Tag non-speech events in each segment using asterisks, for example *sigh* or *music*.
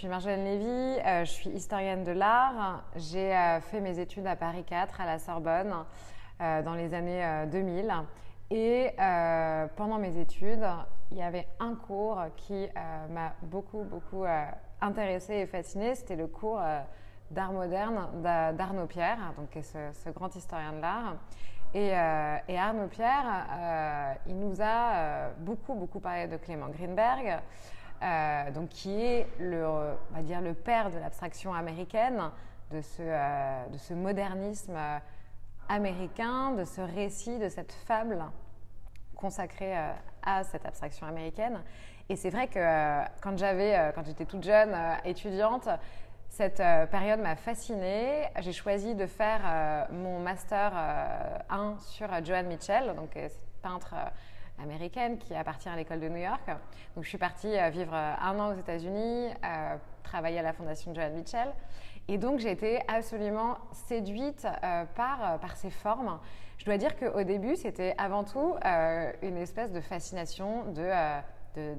suis Marjolaine Lévy, je suis historienne de l'art. J'ai fait mes études à Paris 4 à la Sorbonne dans les années 2000. Et pendant mes études, il y avait un cours qui m'a beaucoup, beaucoup intéressée et fascinée. C'était le cours d'art moderne d'Arnaud Pierre, donc ce, grand historien de l'art. Et, Arnaud Pierre, il nous a beaucoup, beaucoup parlé de Clément Greenberg. Euh, donc qui est le, on va dire le père de l'abstraction américaine, de ce, euh, de ce modernisme euh, américain, de ce récit, de cette fable consacrée à cette abstraction américaine. Et c'est vrai que quand j'avais, quand j'étais toute jeune étudiante, cette période m'a fascinée. J'ai choisi de faire mon master 1 sur Joan Mitchell, donc peintre américaine qui appartient à l'école de New York. Donc je suis partie euh, vivre euh, un an aux États-Unis, euh, travailler à la fondation Joan Mitchell. Et donc j'ai été absolument séduite par, par ces formes. Je dois dire qu'au début, c'était avant tout une espèce de fascination de, de,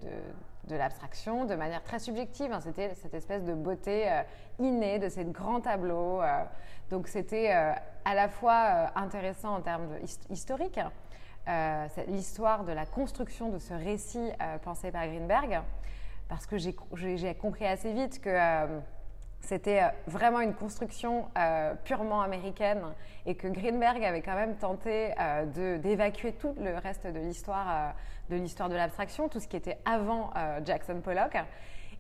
de, l'abstraction de manière très subjective. Hein. C'était cette espèce de beauté innée de ces grands tableaux. donc c'était à la fois intéressant en termes historiques, euh, l'histoire de la construction de ce récit euh, pensé par Greenberg, parce que j'ai compris assez vite que euh, c'était vraiment une construction purement américaine et que Greenberg avait quand même tenté d'évacuer tout le reste de l'histoire de l'histoire de l'abstraction, tout ce qui était avant Jackson Pollock.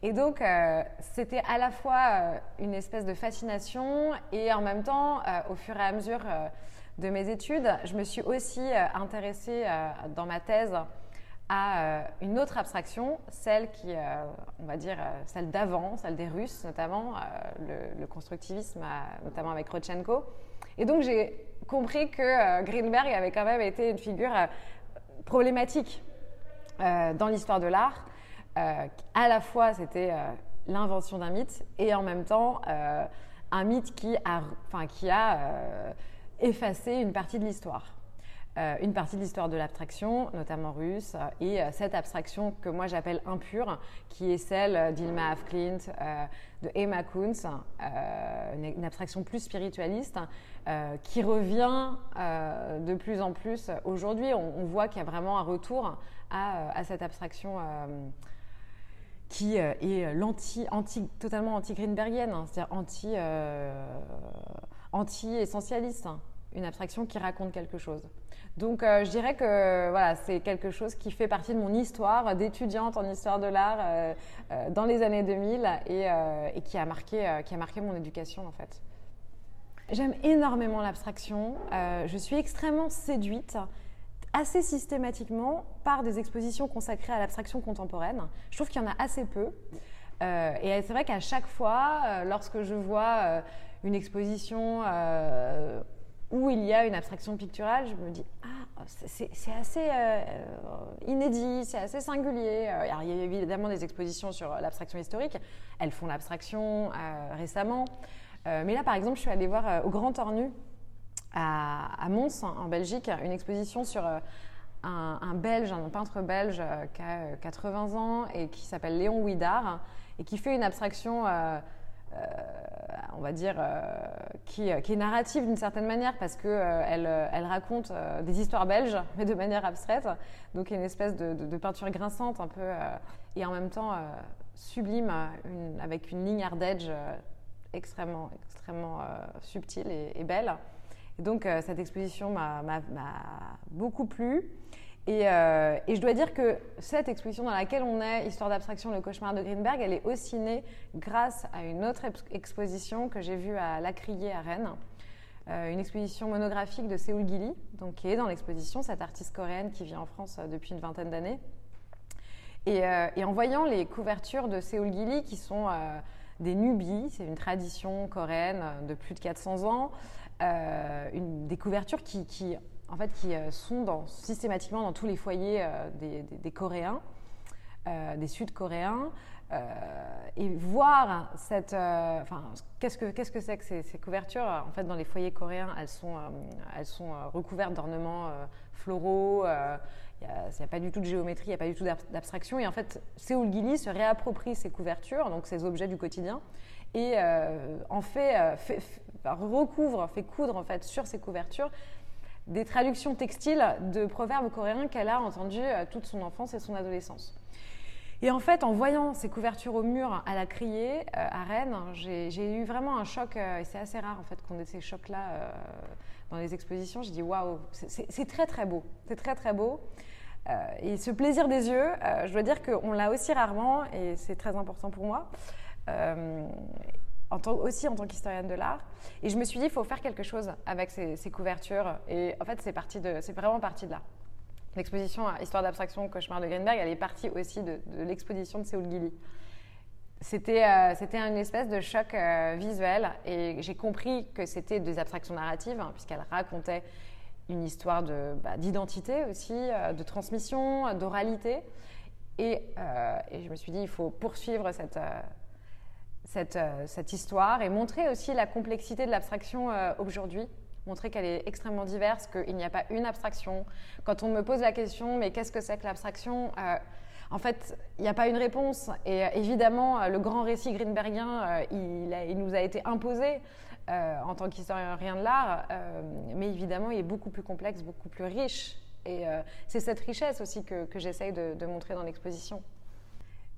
Et donc, c'était à la fois une espèce de fascination et en même temps, au fur et à mesure de mes études, je me suis aussi euh, intéressée euh, dans ma thèse à euh, une autre abstraction, celle qui, on va dire, celle d'avant, celle des Russes notamment, le, constructivisme, notamment avec Rodchenko. Et donc j'ai compris que Greenberg avait quand même été une figure problématique dans l'histoire de l'art. à la fois, c'était l'invention d'un mythe et en même temps un mythe qui a, enfin, qui a effacer une partie de l'histoire. Euh, une partie de l'histoire de l'abstraction, notamment russe, euh, et euh, cette abstraction que moi j'appelle impure, qui est celle d'Ilma Afklint, de Emma Kunz, une, abstraction plus spiritualiste, qui revient de plus en plus aujourd'hui. On, voit qu'il y a vraiment un retour à, cette abstraction qui est totalement anti-greenbergienne, hein, c'est-à-dire anti, anti-essentialiste une abstraction qui raconte quelque chose. Donc euh, je dirais que voilà, c'est quelque chose qui fait partie de mon histoire d'étudiante en histoire de l'art euh, euh, dans les années 2000 et, et, qui, a marqué, qui a marqué mon éducation en fait. J'aime énormément l'abstraction. je suis extrêmement séduite assez systématiquement par des expositions consacrées à l'abstraction contemporaine. Je trouve qu'il y en a assez peu. et c'est vrai qu'à chaque fois, lorsque je vois une exposition où il y a une abstraction picturale, je me dis ah c'est assez euh, inédit, c'est assez singulier. Euh, il y a évidemment des expositions sur l'abstraction historique, elles font l'abstraction euh, récemment, mais là par exemple je suis allée voir au Grand Ornu à, Mons en Belgique une exposition sur un, Belge, un peintre belge qui a 80 ans et qui s'appelle Léon Ouidard et qui fait une abstraction euh, on va dire, euh, qui, est narrative d'une certaine manière parce qu'elle euh, elle raconte des histoires belges, *laughs* mais de manière abstraite. Donc, une espèce de, peinture grinçante un peu, et en même temps sublime, avec une ligne hard edge extrêmement, extrêmement subtile et, belle. Et donc, cette exposition m'a beaucoup plu. Euh, et, je dois dire que cette exposition dans laquelle on est, Histoire d'abstraction, le cauchemar de Greenberg, elle est aussi née grâce à une autre exposition que j'ai vue à Lacrier à Rennes. Euh, une exposition monographique de Seoul Gili, donc qui est dans l'exposition, cette artiste coréenne qui vit en France euh, depuis une vingtaine d'années. Et, en voyant les couvertures de Seoul Gili, qui sont des nubis, c'est une tradition coréenne de plus de 400 ans, des couvertures qui en fait, qui euh, sont systématiquement dans tous les foyers euh, des, Coréens, euh, des Sud-Coréens. et voir cette, enfin, qu'est-ce que qu'est-ce que c'est que ces, couvertures? En fait, dans les foyers coréens, elles sont, elles sont recouvertes d'ornements floraux. Il n'y a, pas du tout de géométrie, il n'y a pas du tout d'abstraction. Et en fait, Séoul Gili se réapproprie ces couvertures, donc ces objets du quotidien, et en fait, fait, recouvre, fait coudre en fait sur ces couvertures des traductions textiles de proverbes coréens qu'elle a entendus euh, toute son enfance et son adolescence. Et en fait, en voyant ces couvertures au mur à la criée euh, à Rennes, j'ai eu vraiment un choc, euh, et c'est assez rare en fait qu'on ait ces chocs-là dans les expositions. J'ai dit waouh, c'est très très beau, c'est très très beau. et ce plaisir des yeux, je dois dire qu'on l'a aussi rarement, et c'est très important pour moi aussi en tant qu'historienne de l'art. Et je me suis dit, il faut faire quelque chose avec ces, couvertures. Et en fait, c'est, parti de, c'est vraiment parti de là. L'exposition Histoire d'abstraction, Cauchemar de Greenberg, elle est partie aussi de, l'exposition de Séoul Gili. C'était, euh, c'était une espèce de choc euh, visuel et j'ai compris que c'était des abstractions narratives, hein, puisqu'elle racontait une histoire de, bah, d'identité aussi, euh, de transmission, d'oralité. Et, je me suis dit, il faut poursuivre cette, euh, cette, histoire et montrer aussi la complexité de l'abstraction euh, aujourd'hui montrer qu'elle est extrêmement diverse, qu'il n'y a pas une abstraction. Quand on me pose la question, mais qu'est-ce que c'est que l'abstraction euh, En fait, il n'y a pas une réponse. Et évidemment, le grand récit greenbergien, il, nous a été imposé en tant qu'historien de l'art, mais évidemment, il est beaucoup plus complexe, beaucoup plus riche. Et c'est cette richesse aussi que, j'essaye de montrer dans l'exposition.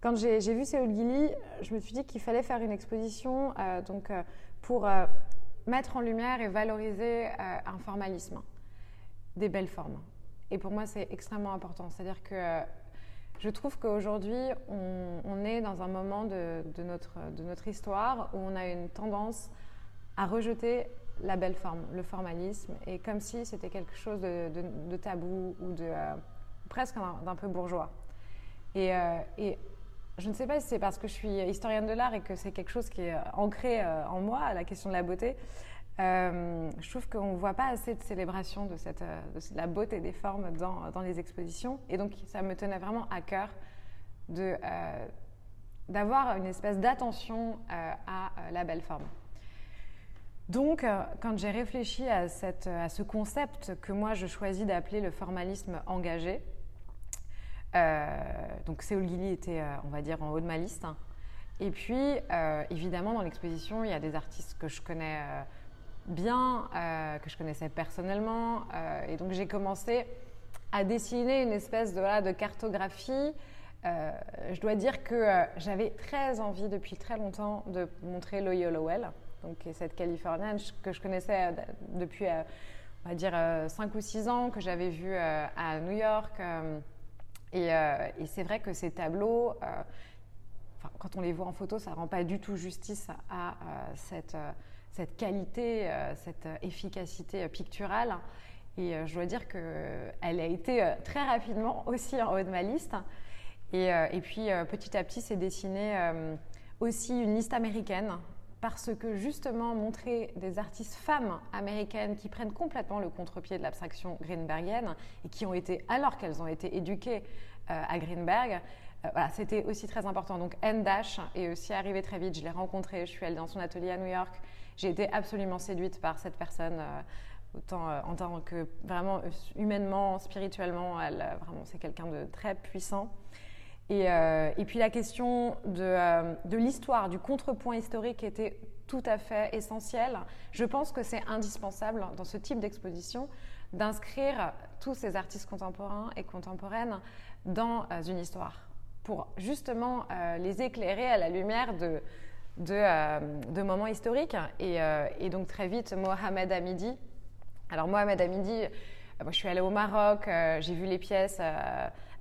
Quand j'ai vu Séoul Gili, je me suis dit qu'il fallait faire une exposition euh, donc, euh, pour euh, mettre en lumière et valoriser un formalisme, des belles formes. Et pour moi, c'est extrêmement important. C'est-à-dire que je trouve qu'aujourd'hui, on, est dans un moment de, notre, histoire où on a une tendance à rejeter la belle forme, le formalisme, et comme si c'était quelque chose de, tabou ou de presque d'un peu bourgeois. Et je ne sais pas si c'est parce que je suis historienne de l'art et que c'est quelque chose qui est ancré euh, en moi, la question de la beauté. Euh, je trouve qu'on ne voit pas assez de célébration de, euh, la beauté des formes dans, les expositions. Et donc, ça me tenait vraiment à cœur d'avoir une espèce d'attention à la belle forme. Donc, quand j'ai réfléchi à, ce concept que moi je choisis d'appeler le formalisme engagé, euh, donc Séoul Gili était, euh, on va dire, en haut de ma liste. Et puis, euh, évidemment, dans l'exposition, il y a des artistes que je connais bien, que je connaissais personnellement. et donc, j'ai commencé à dessiner une espèce de, cartographie. je dois dire que j'avais très envie depuis très longtemps de montrer Loyola Lowell, donc cette Californienne que je connaissais depuis, on va dire, 5 ou 6 ans, que j'avais vu à New York. Euh, et, c'est vrai que ces tableaux, euh, quand on les voit en photo, ça ne rend pas du tout justice à euh, cette, qualité, cette efficacité picturale. Et je dois dire qu'elle a été très rapidement *laughs* aussi en haut de ma liste. Et, et puis petit à petit, c'est dessiné aussi une liste américaine parce que justement montrer des artistes femmes américaines qui prennent complètement le contre-pied de l'abstraction greenbergienne et qui ont été, alors qu'elles ont été éduquées euh, à Greenberg, euh, voilà, c'était aussi très important. Donc Anne Dash est aussi arrivée très vite, je l'ai rencontrée, je suis allée dans son atelier à New York, j'ai été absolument séduite par cette personne euh, autant en tant que vraiment humainement, spirituellement, elle, vraiment, c'est quelqu'un de très puissant. Euh, et, puis la question euh, de, l'histoire, du contrepoint historique était tout à fait essentielle. Je pense que c'est indispensable dans ce type d'exposition d'inscrire tous ces artistes contemporains et contemporaines dans euh, une histoire pour justement les éclairer à la lumière de, moments historiques. Et, et, donc très vite, Mohamed Hamidi. Alors Mohamed Hamidi, moi je suis allée au Maroc, j'ai vu les pièces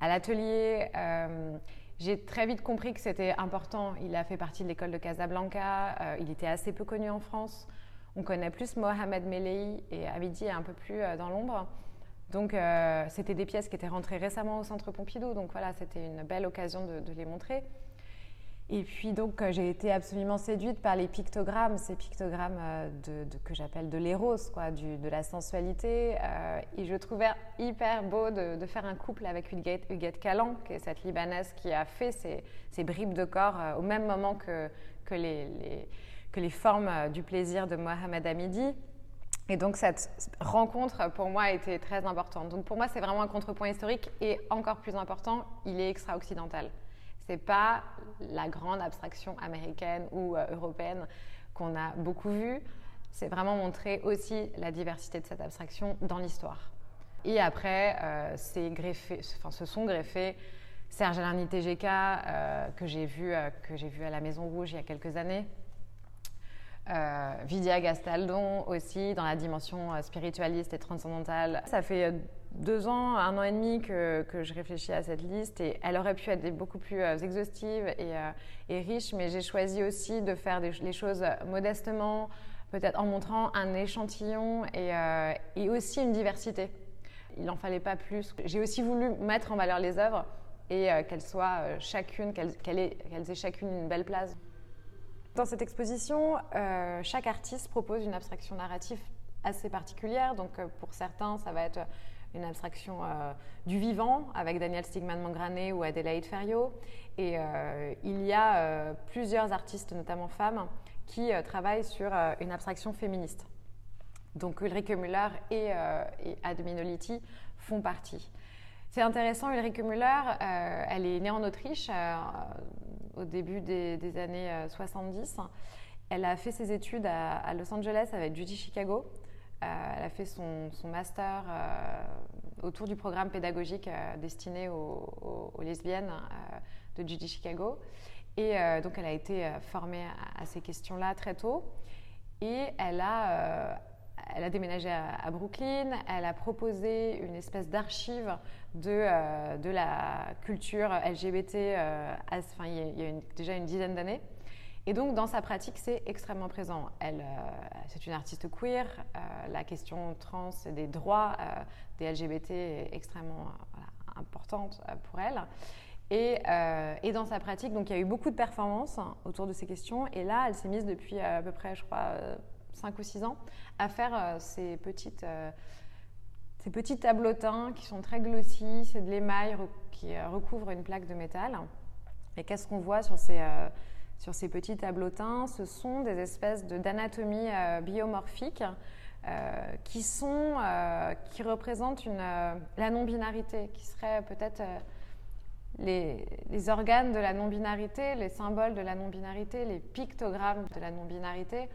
à l'atelier. Euh, j'ai très vite compris que c'était important. Il a fait partie de l'école de Casablanca. Euh, il était assez peu connu en France. On connaît plus Mohamed Melei et Abidi est un peu plus euh, dans l'ombre. Donc, c'était des pièces qui étaient rentrées récemment au Centre Pompidou. Donc, voilà, c'était une belle occasion de, les montrer. Et puis donc j'ai été absolument séduite par les pictogrammes, ces pictogrammes de, que j'appelle de l'éros, quoi, de la sensualité. et je trouvais hyper beau de, faire un couple avec Huguette, Huguette Calan, qui est cette Libanaise qui a fait ces, bribes de corps au même moment que, que les, que les formes du plaisir de Mohamed Hamidi. Et donc cette rencontre pour moi été très importante. Donc pour moi c'est vraiment un contrepoint historique et encore plus important, il est extra-occidental. C'est pas la grande abstraction américaine ou euh, européenne qu'on a beaucoup vue. C'est vraiment montrer aussi la diversité de cette abstraction dans l'histoire. Et après, euh, greffé, enfin, se sont greffés Serge Alarny TGK, euh, que j'ai vu, j'ai vu à la Maison Rouge il y a quelques années, euh, Vidia Gastaldon aussi, dans la dimension euh, spiritualiste et transcendantale. Ça fait euh, deux ans, un an et demi que, je réfléchis à cette liste et elle aurait pu être beaucoup plus exhaustive et, et riche, mais j'ai choisi aussi de faire les choses modestement, peut-être en montrant un échantillon et, et aussi une diversité. Il n'en fallait pas plus. J'ai aussi voulu mettre en valeur les œuvres et qu'elles soient chacune, qu'elles aient, chacune une belle place. Dans cette exposition, euh, chaque artiste propose une abstraction narrative assez particulière. Donc, euh, pour certains, ça va être une abstraction euh, du vivant avec Daniel Stigman-Mangrané ou Adélaïde Ferriot. Et il y a plusieurs artistes, notamment femmes, qui travaillent sur une abstraction féministe. Donc, Ulrike Müller et, Adminoliti font partie. C'est intéressant, Ulrike Müller, elle est née en Autriche au début des, années 70. Euh, elle a fait ses études à, Los Angeles avec Judy Chicago. Euh, elle a fait son, master euh, autour du programme pédagogique destiné aux, lesbiennes de Judy Chicago. Et donc, elle a été formée à, ces questions-là très tôt. Et elle a, elle a déménagé à, Brooklyn. Elle a proposé une espèce d'archive de, euh, de la culture LGBT euh, enfin, il y a, déjà une dizaine d'années. Et donc, dans sa pratique, c'est extrêmement présent. Elle, euh, c'est une artiste queer. la question trans et des droits des LGBT est extrêmement importante pour elle. Et, dans sa pratique, donc il y a eu beaucoup de performances autour de ces questions. Et là, elle s'est mise depuis à peu près, je crois, 5 ou 6 ans, à faire ces petites ces petits tableautins qui sont très glossy, c'est de l'émail qui euh, recouvre une plaque de métal. Et qu'est-ce qu'on voit sur ces, euh, sur ces petits tableautins Ce sont des espèces d'anatomie euh, biomorphique qui, sont, qui représentent la non-binarité, qui serait peut-être les, les, organes de la non-binarité, les symboles de la non-binarité, les pictogrammes de la non-binarité.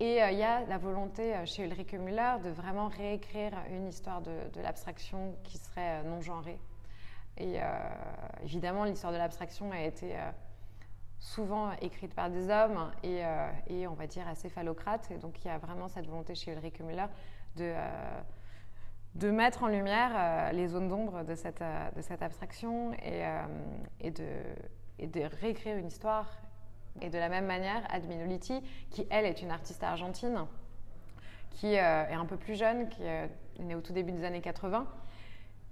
Et euh, il y a la volonté euh, chez Ulrike Müller de vraiment réécrire une histoire de, l'abstraction qui serait euh, non genrée. Et évidemment, l'histoire de l'abstraction a été souvent écrite par des hommes et, et, on va dire assez phallocrate. Et donc il y a vraiment cette volonté chez Ulrike Müller de, de mettre en lumière les zones d'ombre de cette, de cette abstraction et, de, et de réécrire une histoire et de la même manière, Adminoliti, qui elle est une artiste argentine, qui euh, est un peu plus jeune, qui euh, est née au tout début des années 80.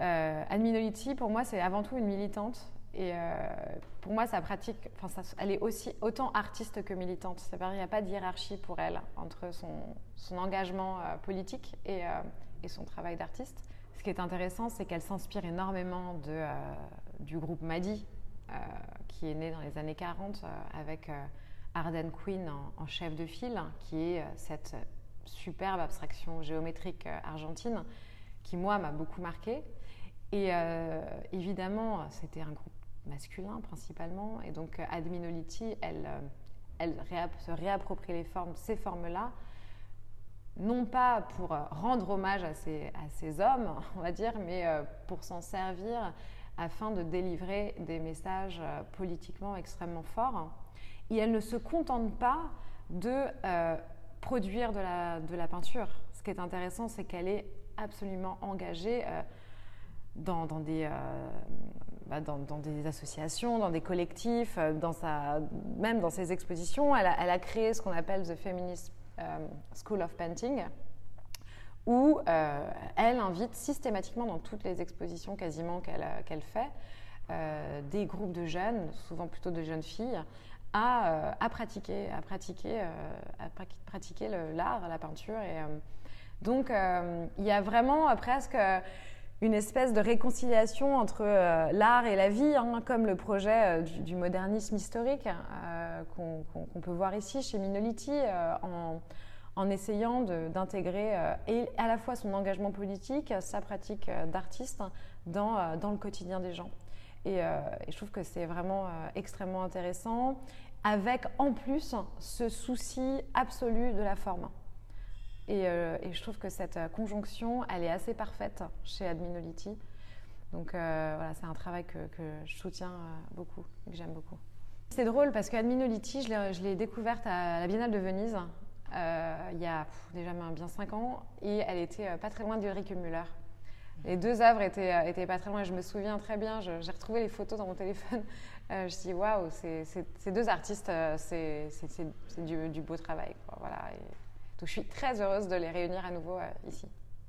Euh, Adminoliti, pour moi, c'est avant tout une militante. Et pour moi, sa pratique, enfin, elle est aussi autant artiste que militante. C'est-à-dire, n'y a pas de hiérarchie pour elle entre son, engagement politique et, et, son travail d'artiste. Ce qui est intéressant, c'est qu'elle s'inspire énormément du groupe Madi, euh, qui est né dans les années 40 euh, avec euh, Arden Quinn en, chef de file, qui est cette superbe abstraction géométrique argentine qui, moi, m'a beaucoup marqué. Et évidemment, c'était un groupe masculin principalement. Et donc, Adminoliti, elle, elle se réapproprie ces formes-là, non pas pour rendre hommage à ces, à ces, hommes, *laughs* on va dire, mais pour s'en servir afin de délivrer des messages euh, politiquement extrêmement forts. Et elle ne se contente pas de euh, produire de la, de la, peinture. Ce qui est intéressant, c'est qu'elle est absolument engagée euh, dans, dans, des, bah, dans, des associations, dans des collectifs, sa, même dans ses expositions. Elle a, créé ce qu'on appelle The Feminist School of Painting, où euh, elle invite systématiquement dans toutes les expositions quasiment qu'elle fait euh, des groupes de jeunes, souvent plutôt de jeunes filles, à, à pratiquer, à pratiquer, à pratiquer l'art, la peinture. Et, donc, il y a vraiment presque une espèce de réconciliation entre l'art et la vie, hein, comme le projet du, modernisme historique qu'on peut voir ici chez Minoliti, en, essayant d'intégrer à la fois son engagement politique, sa pratique d'artiste dans, dans le quotidien des gens. Euh, et, je trouve que c'est vraiment euh, extrêmement intéressant, avec en plus ce souci absolu de la forme. Et, euh, je trouve que cette conjonction, elle est assez parfaite chez Adminolity. Donc voilà, c'est un travail que, je soutiens beaucoup et que j'aime beaucoup. C'est drôle parce que Adminolity, je l'ai découverte à la Biennale de Venise il y a déjà bien 5 ans et elle était pas très loin d'Ulrike Müller. Les deux œuvres étaient, euh, pas très loin. Je me souviens très bien, j'ai retrouvé les photos dans mon téléphone. *laughs* Euh, je me suis dit, waouh, ces deux artistes, euh, c'est du, du, beau travail. Voilà. Donc je suis très heureuse de les réunir à nouveau ici.